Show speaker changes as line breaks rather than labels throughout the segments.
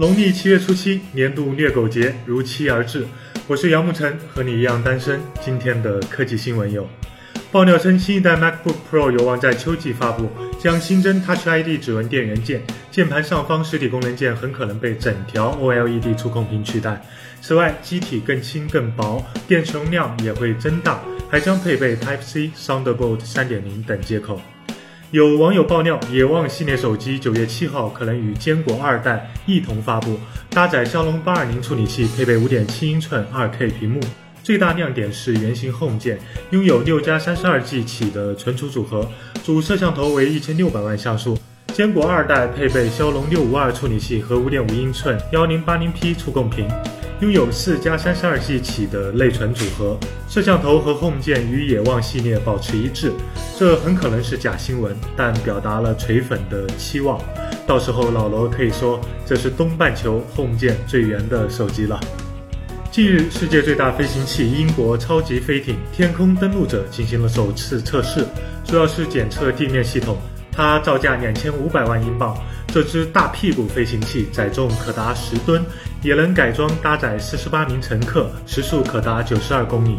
农历七月初七，年度虐狗节如期而至。我是杨沐晨，和你一样单身。今天的科技新闻有：爆料称，新一代 MacBook Pro 有望在秋季发布，将新增 Touch ID 指纹电源键，键盘上方实体功能键很可能被整条 OLED 触控屏取代。此外，机体更轻更薄，电池容量也会增大，还将配备 Type C、Thunderbolt 3.0等接口。有网友爆料，野望系列手机九月七号可能与坚果二代一同发布，搭载骁龙八二零处理器，配备五点七英寸二 K 屏幕。最大亮点是圆形 Home 键，拥有六加三十二 G 起的存储组合，主摄像头为一千六百万像素。坚果二代配备骁龙六五二处理器和五点五英寸幺零八零 P 触控屏。拥有四加三十二 G 起的内存组合，摄像头和 Home 键与野望系列保持一致，这很可能是假新闻，但表达了锤粉的期望。到时候老罗可以说这是东半球 Home 键最圆的手机了。近日，世界最大飞行器英国超级飞艇天空登陆者进行了首次测试，主要是检测地面系统。它造价两千五百万英镑。这只大屁股飞行器载重可达十吨，也能改装搭载四十八名乘客，时速可达九十二公里。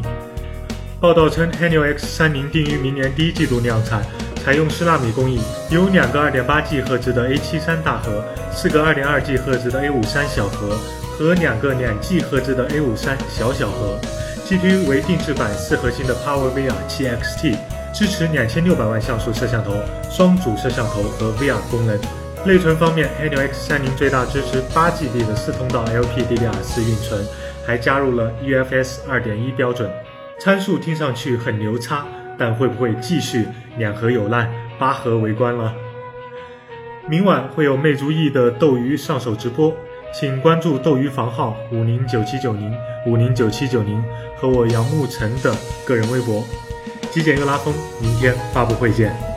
报道称，Helio X30 定于明年第一季度量产，采用十纳米工艺，有两个二点八 G 赫兹的 A73 大核，四个二点二 G 赫兹的 A53 小核和两个两 G 赫兹的 A53 小小核。GPU 为定制版四核心的 PowerVR 7XT，支持两千六百万像素摄像头、双主摄像头和 VR 功能。内存方面，Helio X30 最大支持八 GB 的四通道 LPDDR4 运存，还加入了 UFS 2.1标准。参数听上去很牛叉，但会不会继续两核有难，八核围观了？明晚会有魅族 E 的斗鱼上手直播，请关注斗鱼房号五零九七九零五零九七九零和我杨沐晨的个人微博。极简又拉风，明天发布会见。